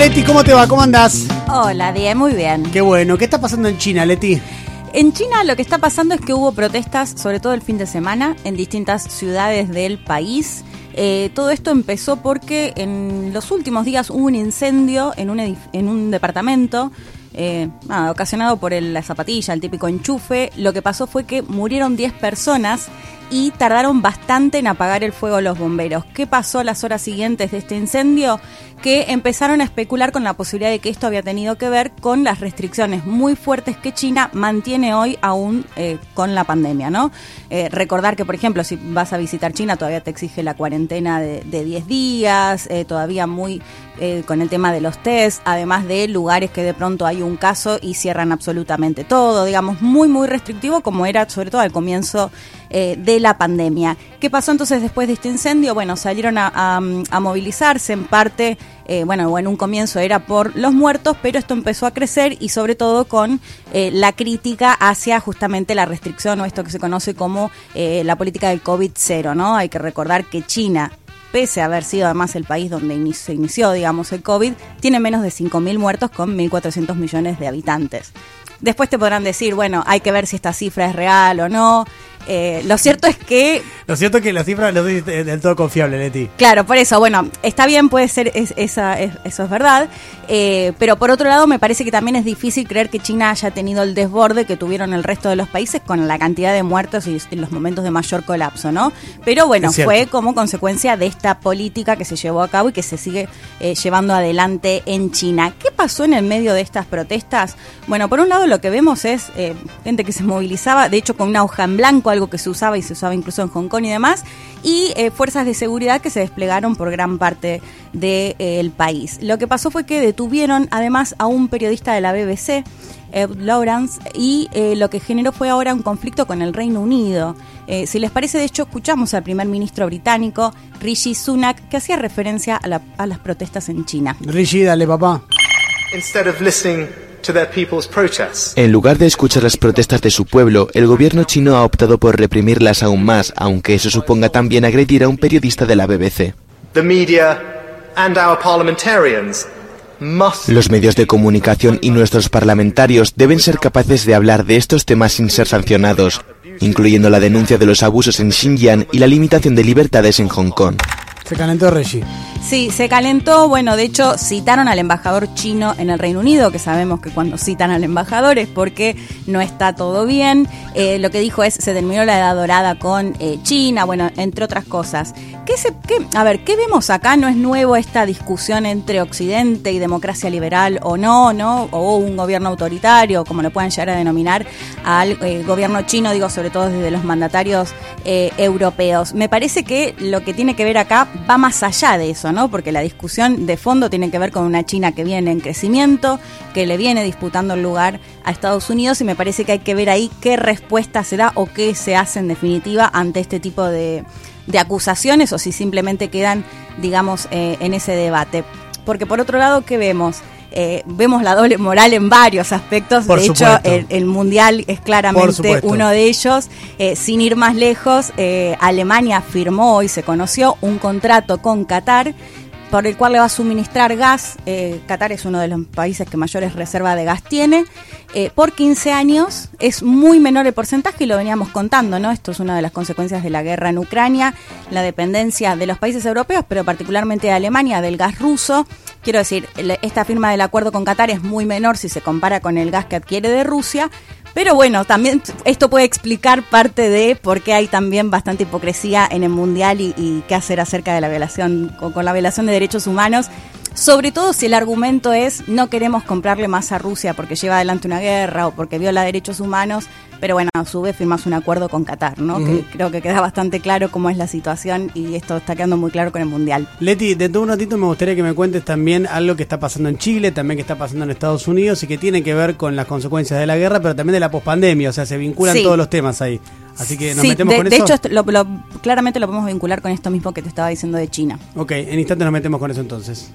Leti, ¿cómo te va? ¿Cómo andás? Hola, bien, muy bien. Qué bueno. ¿Qué está pasando en China, Leti? En China lo que está pasando es que hubo protestas, sobre todo el fin de semana, en distintas ciudades del país. Eh, todo esto empezó porque en los últimos días hubo un incendio en un, edif- en un departamento. Eh, ocasionado por el- la zapatilla, el típico enchufe. Lo que pasó fue que murieron 10 personas y tardaron bastante en apagar el fuego los bomberos. ¿Qué pasó las horas siguientes de este incendio? Que empezaron a especular con la posibilidad de que esto había tenido que ver con las restricciones muy fuertes que China mantiene hoy aún eh, con la pandemia, ¿no? Eh, recordar que, por ejemplo, si vas a visitar China todavía te exige la cuarentena de, de 10 días, todavía muy eh, con el tema de los test, además de lugares que de pronto hay un caso y cierran absolutamente todo, digamos, muy, muy restrictivo como era sobre todo al comienzo eh, de la pandemia. ¿Qué pasó entonces después de este incendio? Bueno, salieron a, movilizarse en parte, eh, bueno, en un comienzo era por los muertos, pero esto empezó a crecer y sobre todo con eh, la crítica hacia justamente la restricción o esto que se conoce como la política del COVID-0, ¿no? Hay que recordar que China pese a haber sido además el país donde se inició, digamos, el COVID, tiene menos de 5.000 muertos con 1.400 millones de habitantes. Después te podrán decir, bueno, hay que ver si esta cifra es real o no. Eh, lo cierto es que Lo cierto es que la cifra no es del todo confiable, Leti. Claro, por eso, bueno, está bien, puede ser, es- esa, es- eso es verdad, eh, pero por otro lado me parece que también es difícil creer que China haya tenido el desborde que tuvieron el resto de los países con la cantidad de muertos y, y los momentos de mayor colapso, ¿no? Pero bueno, fue como consecuencia de esta política que se llevó a cabo y que se sigue eh, llevando adelante en China. ¿Qué pasó en el medio de estas protestas? Bueno, por un lado lo que vemos es gente que se movilizaba, de hecho con una hoja en blanco, algo que se usaba y se usaba incluso en Hong Kong y demás, y eh, fuerzas de seguridad que se desplegaron por gran parte del país. Lo que pasó fue que detuvieron además a un periodista de la BBC, Ed Lawrence, y eh, lo que generó fue ahora un conflicto con el Reino Unido. Eh, si les parece, de hecho, escuchamos al primer ministro británico, Rishi Sunak, que hacía referencia a, la- a las protestas en China. Rishi, dale, papá. instead of listening En lugar de escuchar las protestas de su pueblo, el gobierno chino ha optado por reprimirlas aún más, aunque eso suponga también agredir a un periodista de la BBC. The media and our parliamentarians must Los medios de comunicación y nuestros parlamentarios deben ser capaces de hablar de estos temas sin ser sancionados, incluyendo la denuncia de los abusos en Xinjiang y la limitación de libertades en Hong Kong. Sí, se calentó. Bueno, de hecho, citaron al embajador chino en el Reino Unido, que sabemos que cuando citan al embajador es porque no está todo bien. Eh, lo que dijo es, se terminó la edad dorada con eh, China, bueno, entre otras cosas. ¿Qué se, qué- a ver, ¿qué vemos acá? No es nuevo esta discusión entre Occidente y democracia liberal o no, ¿no? O un gobierno autoritario, como lo puedan llegar a denominar, al eh, gobierno chino, digo, sobre todo desde los mandatarios europeos. Me parece que lo que tiene que ver acá va más allá de eso, ¿no? Porque la discusión de fondo tiene que ver con una China que viene en crecimiento, que le viene disputando el lugar a Estados Unidos y me parece que hay que ver ahí qué respuesta se da o qué se hace en definitiva ante este tipo de, de acusaciones o si simplemente quedan, digamos, eh, en ese debate. Porque por otro lado, ¿qué vemos? Eh, vemos la doble moral en varios aspectos. Por de hecho, el, el mundial es claramente uno de ellos. Eh, sin ir más lejos, eh, Alemania firmó hoy, se conoció, un contrato con Qatar por el cual le va a suministrar gas. Eh, Qatar es uno de los países que mayores reservas de gas tiene. Eh, por 15 años es muy menor el porcentaje y lo veníamos contando, ¿no? Esto es una de las consecuencias de la guerra en Ucrania, la dependencia de los países europeos, pero particularmente de Alemania, del gas ruso. Quiero decir, esta firma del acuerdo con Qatar es muy menor si se compara con el gas que adquiere de Rusia. Pero bueno, también esto puede explicar parte de por qué hay también bastante hipocresía en el mundial y, y qué hacer acerca de la violación, con, con la violación de derechos humanos. Sobre todo si el argumento es no queremos comprarle más a Rusia porque lleva adelante una guerra o porque viola derechos humanos, pero bueno, a su vez firmas un acuerdo con Qatar, ¿no? Que creo que queda bastante claro cómo es la situación y esto está quedando muy claro con el mundial. Leti, dentro de un ratito me gustaría que me cuentes también algo que está pasando en Chile, también que está pasando en Estados Unidos y que tiene que ver con las consecuencias de la guerra, pero también de la pospandemia, o sea, se vinculan Sí. todos los temas ahí. Así que nos Sí, metemos de, con de eso. hecho, esto lo- lo- claramente lo podemos vincular con esto mismo que te estaba diciendo de China. Ok, en instantes nos metemos con eso entonces.